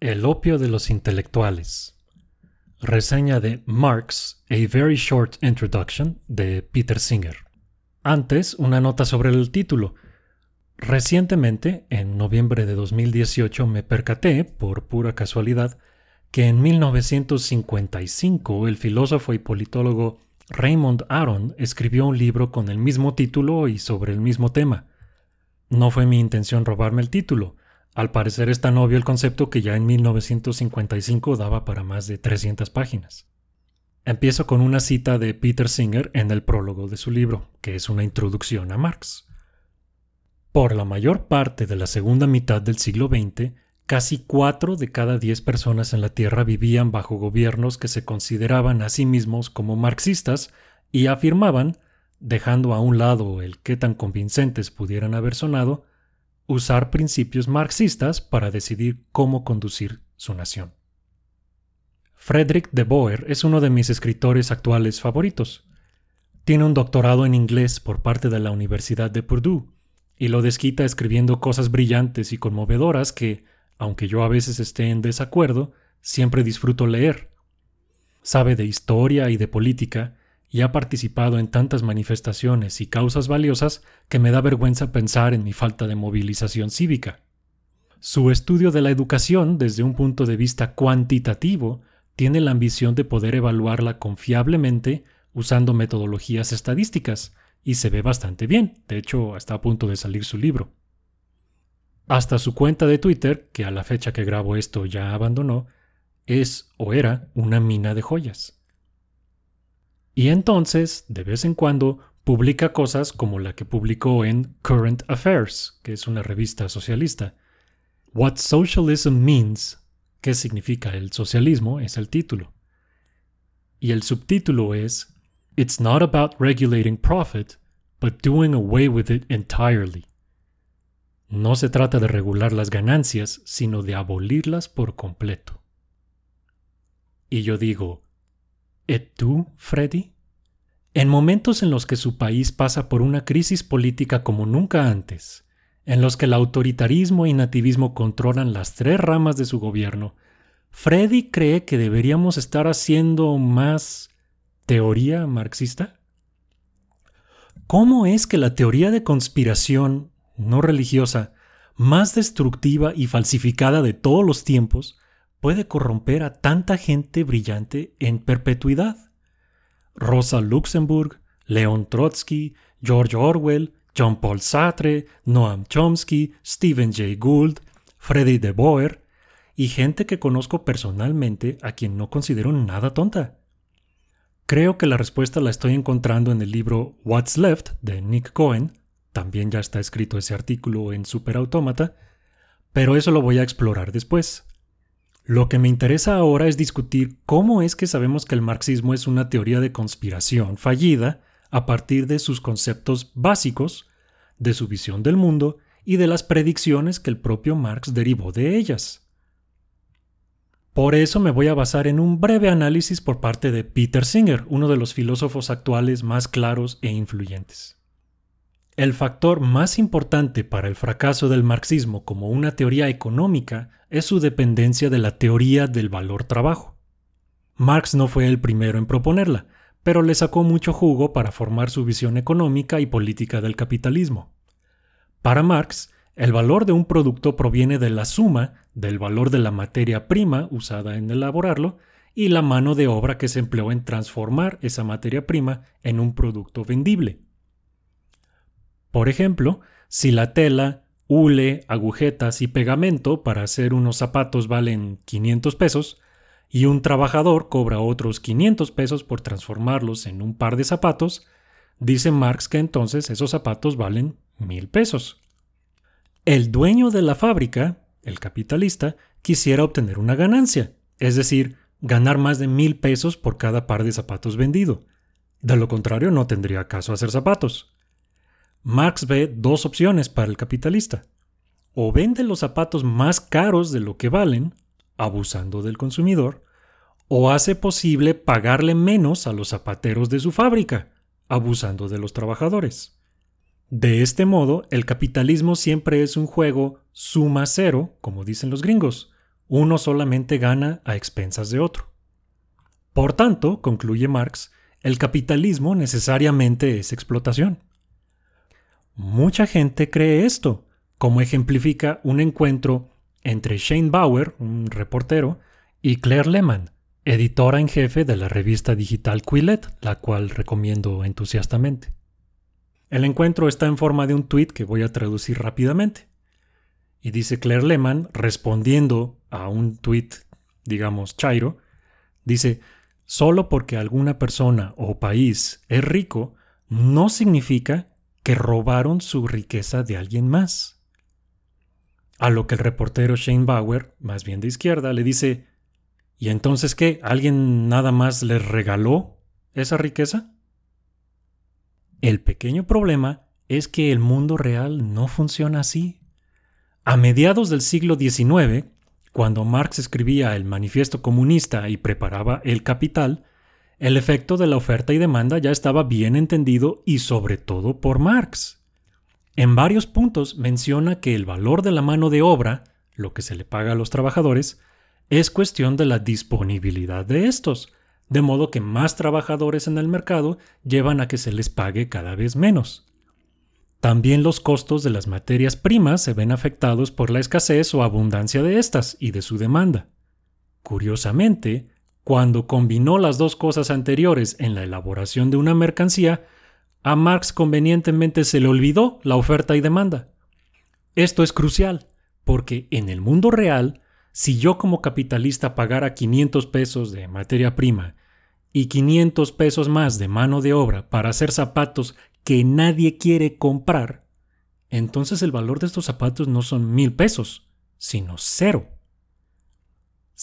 El opio de los intelectuales. Reseña de Marx, A Very Short Introduction, de Peter Singer. Antes, una nota sobre el título. Recientemente, en noviembre de 2018, me percaté, por pura casualidad, que en 1955 el filósofo y politólogo Raymond Aron escribió un libro con el mismo título y sobre el mismo tema. No fue mi intención robarme el título, al parecer es tan obvio el concepto que ya en 1955 daba para más de 300 páginas. Empiezo con una cita de Peter Singer en el prólogo de su libro, que es una introducción a Marx. Por la mayor parte de la segunda mitad del siglo XX, casi cuatro de cada diez personas en la Tierra vivían bajo gobiernos que se consideraban a sí mismos como marxistas y afirmaban, dejando a un lado el qué tan convincentes pudieran haber sonado, usar principios marxistas para decidir cómo conducir su nación. Frederick de Boer es uno de mis escritores actuales favoritos. Tiene un doctorado en inglés por parte de la Universidad de Purdue y lo desquita escribiendo cosas brillantes y conmovedoras que, aunque yo a veces esté en desacuerdo, siempre disfruto leer. Sabe de historia y de política y ha participado en tantas manifestaciones y causas valiosas que me da vergüenza pensar en mi falta de movilización cívica. Su estudio de la educación desde un punto de vista cuantitativo tiene la ambición de poder evaluarla confiablemente usando metodologías estadísticas, y se ve bastante bien, de hecho está a punto de salir su libro. Hasta su cuenta de Twitter, que a la fecha que grabo esto ya abandonó, es o era una mina de joyas. Y entonces, de vez en cuando, publica cosas como la que publicó en Current Affairs, que es una revista socialista. What Socialism Means, qué significa el socialismo, es el título. Y el subtítulo es It's not about regulating profit, but doing away with it entirely. No se trata de regular las ganancias, sino de abolirlas por completo. Y yo digo, ¿Et tú, Freddy? En momentos en los que su país pasa por una crisis política como nunca antes, en los que el autoritarismo y nativismo controlan las tres ramas de su gobierno, ¿Freddy cree que deberíamos estar haciendo más teoría marxista? ¿Cómo es que la teoría de conspiración no religiosa más destructiva y falsificada de todos los tiempos puede corromper a tanta gente brillante en perpetuidad. Rosa Luxemburg, Leon Trotsky, George Orwell, John Paul Sartre, Noam Chomsky, Stephen Jay Gould, Freddy de Boer y gente que conozco personalmente a quien no considero nada tonta. Creo que la respuesta la estoy encontrando en el libro What's Left de Nick Cohen, también ya está escrito ese artículo en Superautómata, pero eso lo voy a explorar después. Lo que me interesa ahora es discutir cómo es que sabemos que el marxismo es una teoría de conspiración fallida a partir de sus conceptos básicos, de su visión del mundo y de las predicciones que el propio Marx derivó de ellas. Por eso me voy a basar en un breve análisis por parte de Peter Singer, uno de los filósofos actuales más claros e influyentes. El factor más importante para el fracaso del marxismo como una teoría económica es su dependencia de la teoría del valor trabajo. Marx no fue el primero en proponerla, pero le sacó mucho jugo para formar su visión económica y política del capitalismo. Para Marx, el valor de un producto proviene de la suma del valor de la materia prima usada en elaborarlo y la mano de obra que se empleó en transformar esa materia prima en un producto vendible. Por ejemplo, si la tela, hule, agujetas y pegamento para hacer unos zapatos valen 500 pesos, y un trabajador cobra otros 500 pesos por transformarlos en un par de zapatos, dice Marx que entonces esos zapatos valen mil pesos. El dueño de la fábrica, el capitalista, quisiera obtener una ganancia, es decir, ganar más de mil pesos por cada par de zapatos vendido. De lo contrario, no tendría caso hacer zapatos. Marx ve dos opciones para el capitalista. O vende los zapatos más caros de lo que valen, abusando del consumidor, o hace posible pagarle menos a los zapateros de su fábrica, abusando de los trabajadores. De este modo, el capitalismo siempre es un juego suma cero, como dicen los gringos, uno solamente gana a expensas de otro. Por tanto, concluye Marx, el capitalismo necesariamente es explotación. Mucha gente cree esto, como ejemplifica un encuentro entre Shane Bauer, un reportero, y Claire Lehman, editora en jefe de la revista digital Quillet, la cual recomiendo entusiastamente. El encuentro está en forma de un tweet que voy a traducir rápidamente. Y dice Claire Lehman, respondiendo a un tweet, digamos, chairo, dice, solo porque alguna persona o país es rico, no significa que robaron su riqueza de alguien más. A lo que el reportero Shane Bauer, más bien de izquierda, le dice, ¿y entonces qué? ¿Alguien nada más les regaló esa riqueza? El pequeño problema es que el mundo real no funciona así. A mediados del siglo XIX, cuando Marx escribía el Manifiesto Comunista y preparaba El Capital, el efecto de la oferta y demanda ya estaba bien entendido y sobre todo por Marx. En varios puntos menciona que el valor de la mano de obra, lo que se le paga a los trabajadores, es cuestión de la disponibilidad de estos, de modo que más trabajadores en el mercado llevan a que se les pague cada vez menos. También los costos de las materias primas se ven afectados por la escasez o abundancia de estas y de su demanda. Curiosamente, cuando combinó las dos cosas anteriores en la elaboración de una mercancía, a Marx convenientemente se le olvidó la oferta y demanda. Esto es crucial, porque en el mundo real, si yo como capitalista pagara 500 pesos de materia prima y 500 pesos más de mano de obra para hacer zapatos que nadie quiere comprar, entonces el valor de estos zapatos no son mil pesos, sino cero.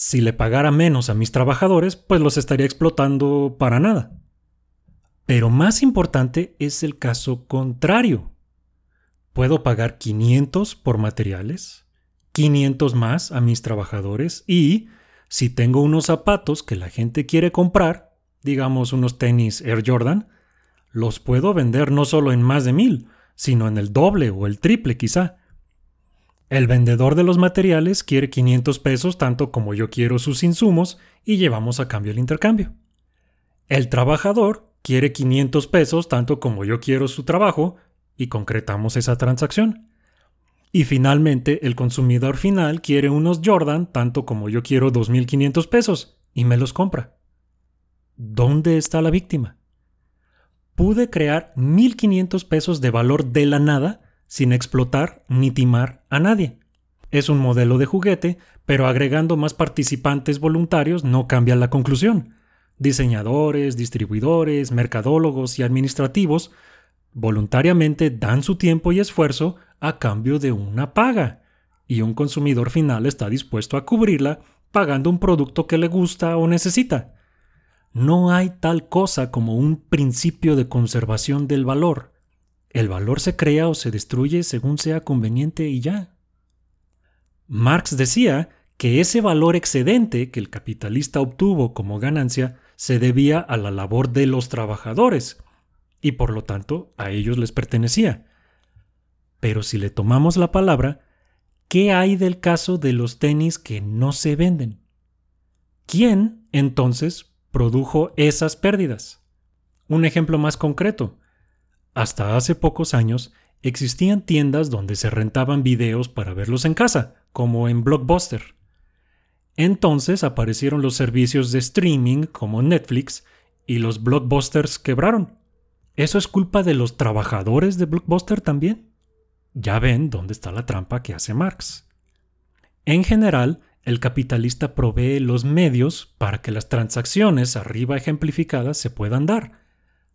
Si le pagara menos a mis trabajadores, pues los estaría explotando para nada. Pero más importante es el caso contrario. Puedo pagar 500 por materiales, 500 más a mis trabajadores y, si tengo unos zapatos que la gente quiere comprar, digamos unos tenis Air Jordan, los puedo vender no solo en más de mil, sino en el doble o el triple quizá. El vendedor de los materiales quiere 500 pesos tanto como yo quiero sus insumos y llevamos a cambio el intercambio. El trabajador quiere 500 pesos tanto como yo quiero su trabajo y concretamos esa transacción. Y finalmente el consumidor final quiere unos Jordan tanto como yo quiero 2.500 pesos y me los compra. ¿Dónde está la víctima? Pude crear 1.500 pesos de valor de la nada sin explotar ni timar a nadie. Es un modelo de juguete, pero agregando más participantes voluntarios no cambia la conclusión. Diseñadores, distribuidores, mercadólogos y administrativos voluntariamente dan su tiempo y esfuerzo a cambio de una paga, y un consumidor final está dispuesto a cubrirla pagando un producto que le gusta o necesita. No hay tal cosa como un principio de conservación del valor. El valor se crea o se destruye según sea conveniente y ya. Marx decía que ese valor excedente que el capitalista obtuvo como ganancia se debía a la labor de los trabajadores y por lo tanto a ellos les pertenecía. Pero si le tomamos la palabra, ¿qué hay del caso de los tenis que no se venden? ¿Quién entonces produjo esas pérdidas. Un ejemplo más concreto. Hasta hace pocos años existían tiendas donde se rentaban videos para verlos en casa, como en Blockbuster. Entonces aparecieron los servicios de streaming como Netflix y los blockbusters quebraron. ¿Eso es culpa de los trabajadores de Blockbuster también? Ya ven dónde está la trampa que hace Marx. En general, el capitalista provee los medios para que las transacciones arriba ejemplificadas se puedan dar.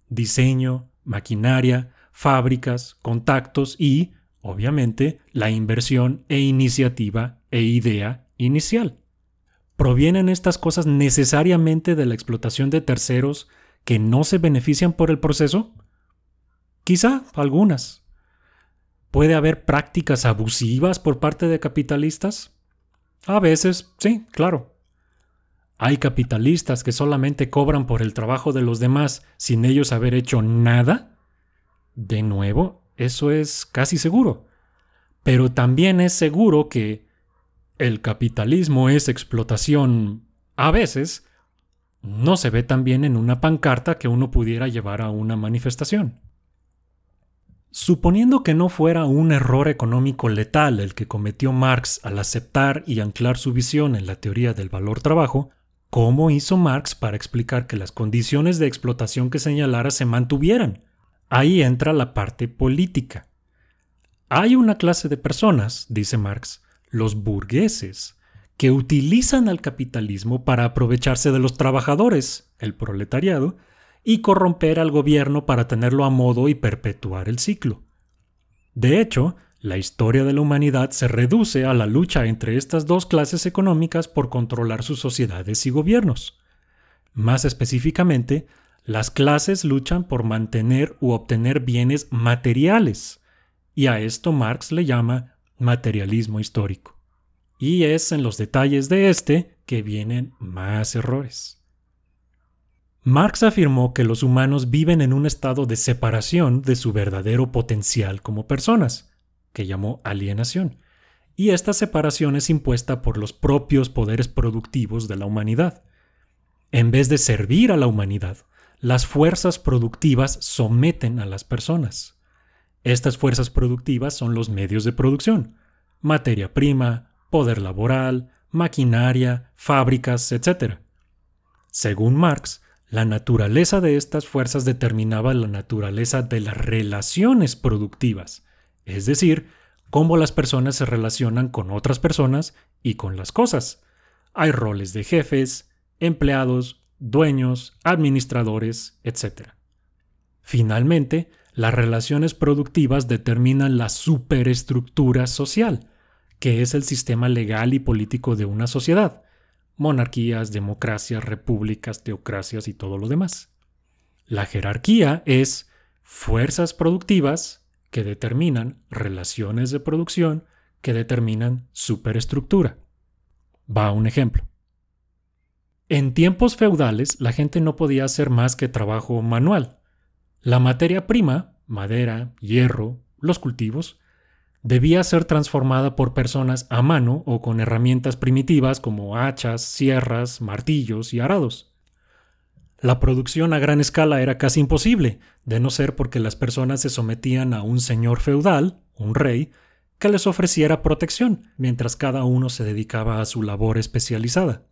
Diseño, maquinaria, fábricas, contactos y, obviamente, la inversión e iniciativa e idea inicial. ¿Provienen estas cosas necesariamente de la explotación de terceros que no se benefician por el proceso? Quizá algunas. ¿Puede haber prácticas abusivas por parte de capitalistas? A veces, sí, claro. Hay capitalistas que solamente cobran por el trabajo de los demás sin ellos haber hecho nada. De nuevo, eso es casi seguro. Pero también es seguro que el capitalismo es explotación a veces, no se ve tan bien en una pancarta que uno pudiera llevar a una manifestación. Suponiendo que no fuera un error económico letal el que cometió Marx al aceptar y anclar su visión en la teoría del valor trabajo, ¿cómo hizo Marx para explicar que las condiciones de explotación que señalara se mantuvieran? Ahí entra la parte política. Hay una clase de personas, dice Marx, los burgueses, que utilizan al capitalismo para aprovecharse de los trabajadores, el proletariado, y corromper al gobierno para tenerlo a modo y perpetuar el ciclo. De hecho, la historia de la humanidad se reduce a la lucha entre estas dos clases económicas por controlar sus sociedades y gobiernos. Más específicamente, las clases luchan por mantener u obtener bienes materiales, y a esto Marx le llama materialismo histórico. Y es en los detalles de este que vienen más errores. Marx afirmó que los humanos viven en un estado de separación de su verdadero potencial como personas, que llamó alienación, y esta separación es impuesta por los propios poderes productivos de la humanidad. En vez de servir a la humanidad, las fuerzas productivas someten a las personas. Estas fuerzas productivas son los medios de producción, materia prima, poder laboral, maquinaria, fábricas, etc. Según Marx, la naturaleza de estas fuerzas determinaba la naturaleza de las relaciones productivas, es decir, cómo las personas se relacionan con otras personas y con las cosas. Hay roles de jefes, empleados, dueños, administradores, etc. Finalmente, las relaciones productivas determinan la superestructura social, que es el sistema legal y político de una sociedad, monarquías, democracias, repúblicas, teocracias y todo lo demás. La jerarquía es fuerzas productivas que determinan relaciones de producción que determinan superestructura. Va un ejemplo. En tiempos feudales la gente no podía hacer más que trabajo manual. La materia prima, madera, hierro, los cultivos, debía ser transformada por personas a mano o con herramientas primitivas como hachas, sierras, martillos y arados. La producción a gran escala era casi imposible, de no ser porque las personas se sometían a un señor feudal, un rey, que les ofreciera protección, mientras cada uno se dedicaba a su labor especializada.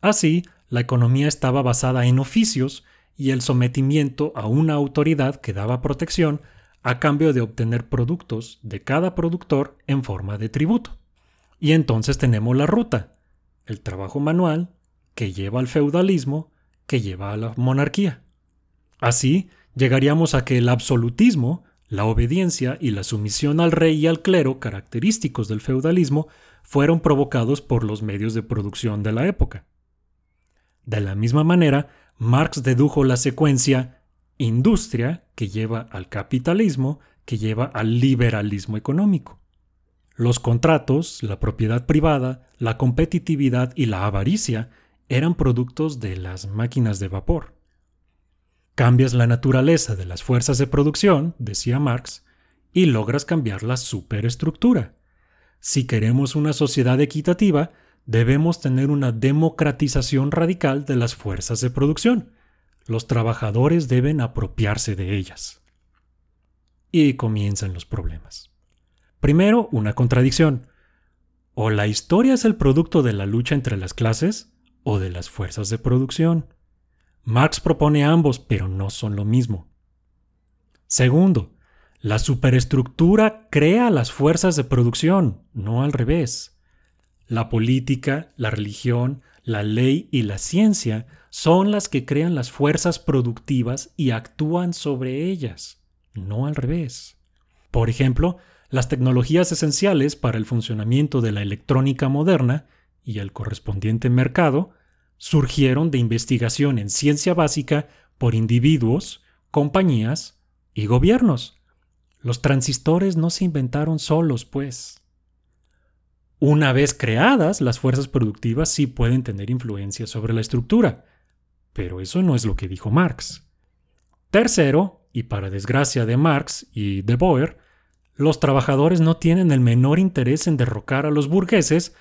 Así, la economía estaba basada en oficios y el sometimiento a una autoridad que daba protección a cambio de obtener productos de cada productor en forma de tributo. Y entonces tenemos la ruta, el trabajo manual, que lleva al feudalismo, que lleva a la monarquía. Así, llegaríamos a que el absolutismo, la obediencia y la sumisión al rey y al clero, característicos del feudalismo, fueron provocados por los medios de producción de la época. De la misma manera, Marx dedujo la secuencia industria que lleva al capitalismo, que lleva al liberalismo económico. Los contratos, la propiedad privada, la competitividad y la avaricia eran productos de las máquinas de vapor. Cambias la naturaleza de las fuerzas de producción, decía Marx, y logras cambiar la superestructura. Si queremos una sociedad equitativa, debemos tener una democratización radical de las fuerzas de producción, los trabajadores deben apropiarse de ellas. Y comienzan los problemas. Primero, una contradicción. O la historia es el producto de la lucha entre las clases o de las fuerzas de producción. Marx propone ambos, pero no son lo mismo. Segundo, la superestructura crea las fuerzas de producción, no al revés. La política, la religión, la ley y la ciencia son las que crean las fuerzas productivas y actúan sobre ellas, no al revés. Por ejemplo, las tecnologías esenciales para el funcionamiento de la electrónica moderna y el correspondiente mercado surgieron de investigación en ciencia básica por individuos, compañías y gobiernos. Los transistores no se inventaron solos, pues. Una vez creadas, las fuerzas productivas sí pueden tener influencia sobre la estructura, pero eso no es lo que dijo Marx. Tercero, y para desgracia de Marx y de Boer, los trabajadores no tienen el menor interés en derrocar a los burgueses,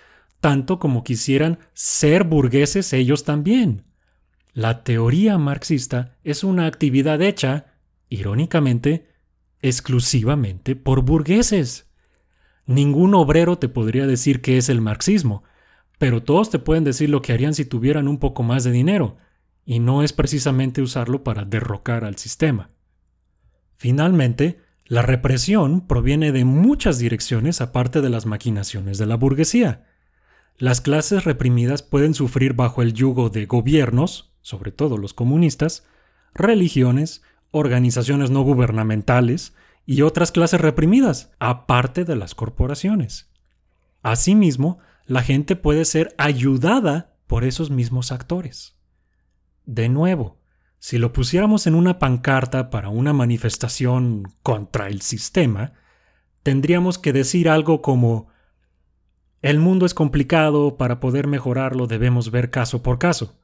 tanto como quisieran ser burgueses ellos también. La teoría marxista es una actividad hecha, irónicamente, exclusivamente por burgueses. Ningún obrero te podría decir qué es el marxismo, pero todos te pueden decir lo que harían si tuvieran un poco más de dinero, y no es precisamente usarlo para derrocar al sistema. Finalmente, la represión proviene de muchas direcciones aparte de las maquinaciones de la burguesía. Las clases reprimidas pueden sufrir bajo el yugo de gobiernos, sobre todo los comunistas, religiones, organizaciones no gubernamentales y otras clases reprimidas, aparte de las corporaciones. Asimismo, la gente puede ser ayudada por esos mismos actores. De nuevo, si lo pusiéramos en una pancarta para una manifestación contra el sistema, tendríamos que decir algo como el mundo es complicado, para poder mejorarlo debemos ver caso por caso.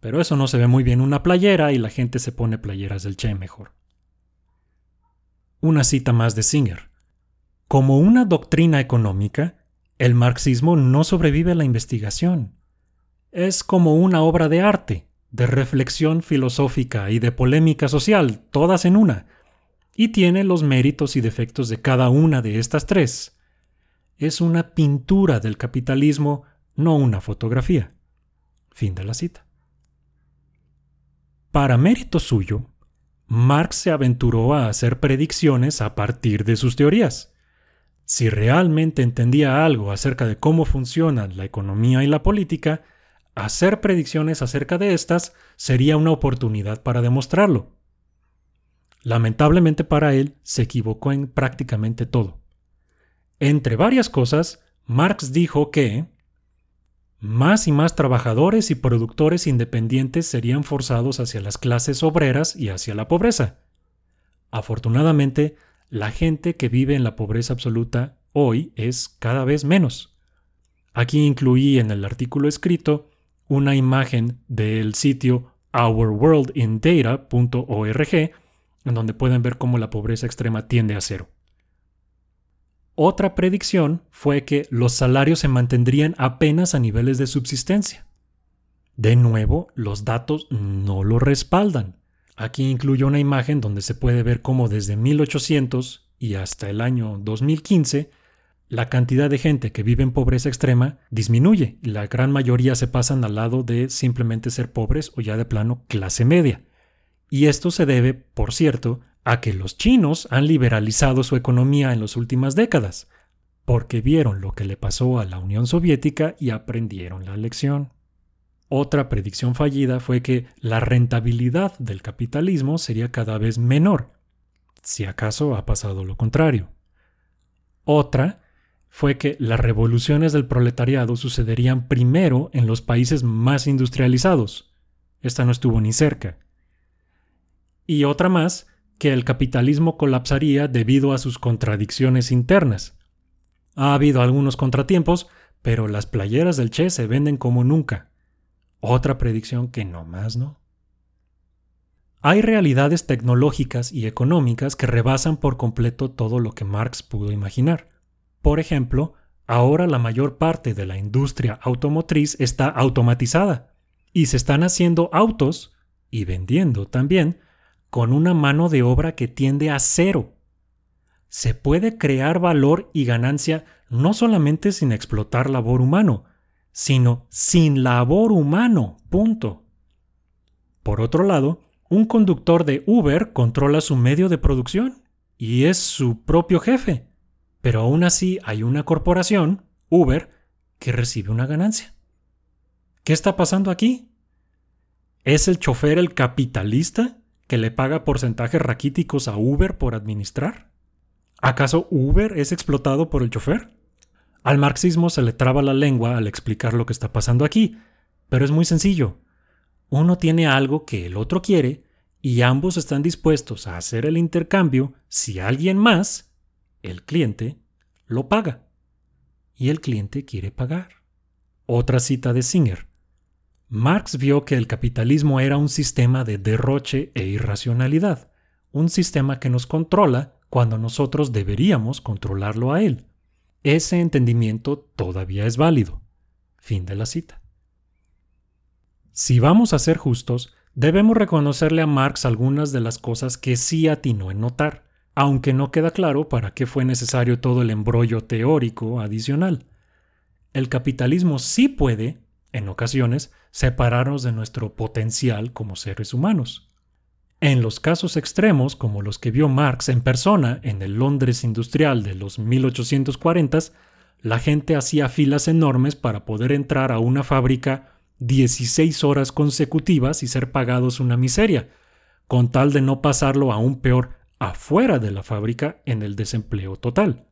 Pero eso no se ve muy bien en una playera y la gente se pone playeras del Che mejor. Una cita más de Singer. Como una doctrina económica, el marxismo no sobrevive a la investigación. Es como una obra de arte, de reflexión filosófica y de polémica social, todas en una, y tiene los méritos y defectos de cada una de estas tres. Es una pintura del capitalismo, no una fotografía. Fin de la cita. Para mérito suyo, Marx se aventuró a hacer predicciones a partir de sus teorías. Si realmente entendía algo acerca de cómo funcionan la economía y la política, hacer predicciones acerca de estas sería una oportunidad para demostrarlo. Lamentablemente para él, se equivocó en prácticamente todo. Entre varias cosas, Marx dijo que más y más trabajadores y productores independientes serían forzados hacia las clases obreras y hacia la pobreza. Afortunadamente, la gente que vive en la pobreza absoluta hoy es cada vez menos. Aquí incluí en el artículo escrito una imagen del sitio ourworldindata.org, en donde pueden ver cómo la pobreza extrema tiende a cero. Otra predicción fue que los salarios se mantendrían apenas a niveles de subsistencia. De nuevo, los datos no lo respaldan. Aquí incluyo una imagen donde se puede ver cómo desde 1800 y hasta el año 2015 la cantidad de gente que vive en pobreza extrema disminuye y la gran mayoría se pasan al lado de simplemente ser pobres o ya de plano clase media. Y esto se debe, por cierto, a que los chinos han liberalizado su economía en las últimas décadas, porque vieron lo que le pasó a la Unión Soviética y aprendieron la lección. Otra predicción fallida fue que la rentabilidad del capitalismo sería cada vez menor, si acaso ha pasado lo contrario. Otra fue que las revoluciones del proletariado sucederían primero en los países más industrializados. Esta no estuvo ni cerca. Y otra más, que el capitalismo colapsaría debido a sus contradicciones internas. Ha habido algunos contratiempos, pero las playeras del Che se venden como nunca. Otra predicción que no más no. Hay realidades tecnológicas y económicas que rebasan por completo todo lo que Marx pudo imaginar. Por ejemplo, ahora la mayor parte de la industria automotriz está automatizada y se están haciendo autos y vendiendo también con una mano de obra que tiende a cero. Se puede crear valor y ganancia no solamente sin explotar labor humano, sino sin labor humano. Punto. Por otro lado, un conductor de Uber controla su medio de producción y es su propio jefe. Pero aún así hay una corporación, Uber, que recibe una ganancia. ¿Qué está pasando aquí? ¿Es el chofer el capitalista que le paga porcentajes raquíticos a Uber por administrar? ¿Acaso Uber es explotado por el chofer? Al marxismo se le traba la lengua al explicar lo que está pasando aquí, pero es muy sencillo. Uno tiene algo que el otro quiere y ambos están dispuestos a hacer el intercambio si alguien más, el cliente, lo paga. Y el cliente quiere pagar. Otra cita de Singer. Marx vio que el capitalismo era un sistema de derroche e irracionalidad, un sistema que nos controla cuando nosotros deberíamos controlarlo a él. ese entendimiento todavía es válido. Fin de la cita. Si vamos a ser justos, debemos reconocerle a Marx algunas de las cosas que sí atinó en notar, aunque no queda claro para qué fue necesario todo el embrollo teórico adicional. El capitalismo sí puede, en ocasiones, separarnos de nuestro potencial como seres humanos. En los casos extremos, como los que vio Marx en persona en el Londres industrial de los 1840s, la gente hacía filas enormes para poder entrar a una fábrica 16 horas consecutivas y ser pagados una miseria, con tal de no pasarlo aún peor afuera de la fábrica en el desempleo total.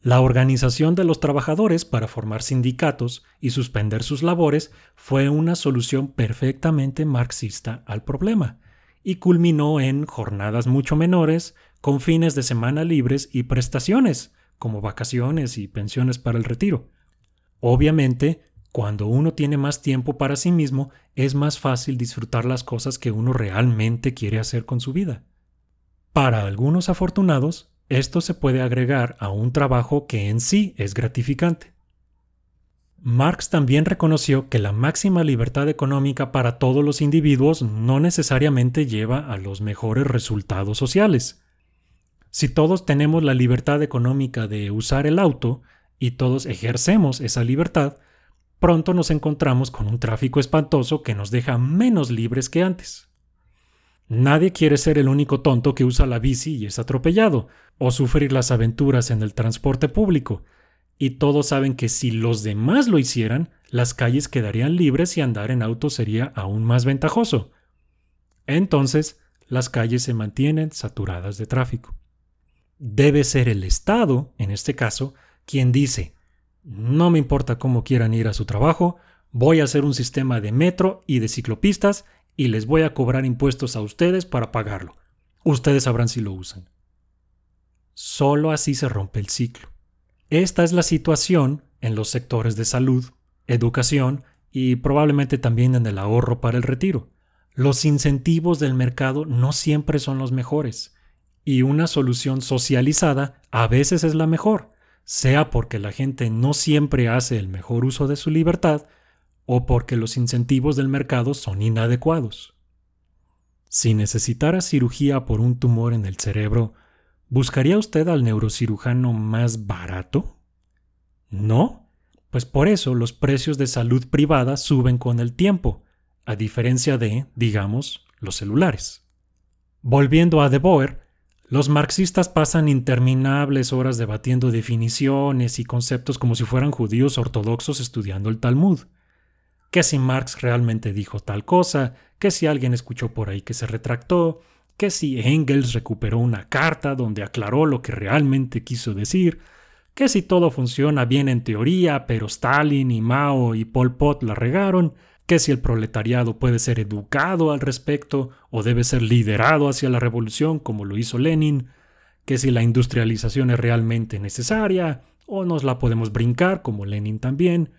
La organización de los trabajadores para formar sindicatos y suspender sus labores fue una solución perfectamente marxista al problema, y culminó en jornadas mucho menores, con fines de semana libres y prestaciones, como vacaciones y pensiones para el retiro. Obviamente, cuando uno tiene más tiempo para sí mismo, es más fácil disfrutar las cosas que uno realmente quiere hacer con su vida. Para algunos afortunados, esto se puede agregar a un trabajo que en sí es gratificante. Marx también reconoció que la máxima libertad económica para todos los individuos no necesariamente lleva a los mejores resultados sociales. Si todos tenemos la libertad económica de usar el auto y todos ejercemos esa libertad, pronto nos encontramos con un tráfico espantoso que nos deja menos libres que antes. Nadie quiere ser el único tonto que usa la bici y es atropellado, o sufrir las aventuras en el transporte público, y todos saben que si los demás lo hicieran, las calles quedarían libres y andar en auto sería aún más ventajoso. Entonces, las calles se mantienen saturadas de tráfico. Debe ser el Estado, en este caso, quien dice, no me importa cómo quieran ir a su trabajo, voy a hacer un sistema de metro y de ciclopistas y les voy a cobrar impuestos a ustedes para pagarlo. Ustedes sabrán si lo usan. Solo así se rompe el ciclo. Esta es la situación en los sectores de salud, educación y probablemente también en el ahorro para el retiro. Los incentivos del mercado no siempre son los mejores y una solución socializada a veces es la mejor, sea porque la gente no siempre hace el mejor uso de su libertad o porque los incentivos del mercado son inadecuados. Si necesitara cirugía por un tumor en el cerebro, ¿buscaría usted al neurocirujano más barato? ¿No? Pues por eso los precios de salud privada suben con el tiempo, a diferencia de, digamos, los celulares. Volviendo a De Boer, los marxistas pasan interminables horas debatiendo definiciones y conceptos como si fueran judíos ortodoxos estudiando el Talmud. Que si Marx realmente dijo tal cosa, que si alguien escuchó por ahí que se retractó, que si Engels recuperó una carta donde aclaró lo que realmente quiso decir, que si todo funciona bien en teoría, pero Stalin y Mao y Pol Pot la regaron, que si el proletariado puede ser educado al respecto o debe ser liderado hacia la revolución como lo hizo Lenin, que si la industrialización es realmente necesaria o nos la podemos brincar como Lenin también,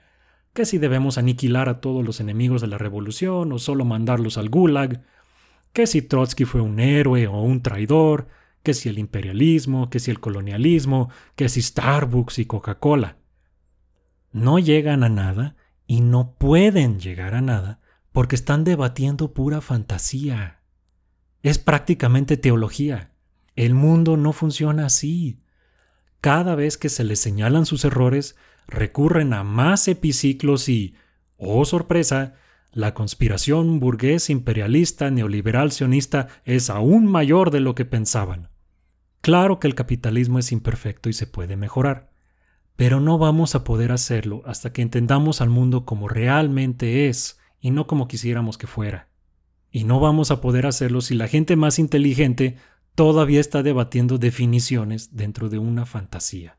que si debemos aniquilar a todos los enemigos de la revolución o solo mandarlos al gulag, que si Trotsky fue un héroe o un traidor, que si el imperialismo, que si el colonialismo, que si Starbucks y Coca-Cola. No llegan a nada y no pueden llegar a nada porque están debatiendo pura fantasía. Es prácticamente teología. El mundo no funciona así. Cada vez que se les señalan sus errores, recurren a más epiciclos y, oh sorpresa, la conspiración burgués imperialista neoliberal sionista es aún mayor de lo que pensaban. Claro que el capitalismo es imperfecto y se puede mejorar, pero no vamos a poder hacerlo hasta que entendamos al mundo como realmente es y no como quisiéramos que fuera. Y no vamos a poder hacerlo si la gente más inteligente todavía está debatiendo definiciones dentro de una fantasía.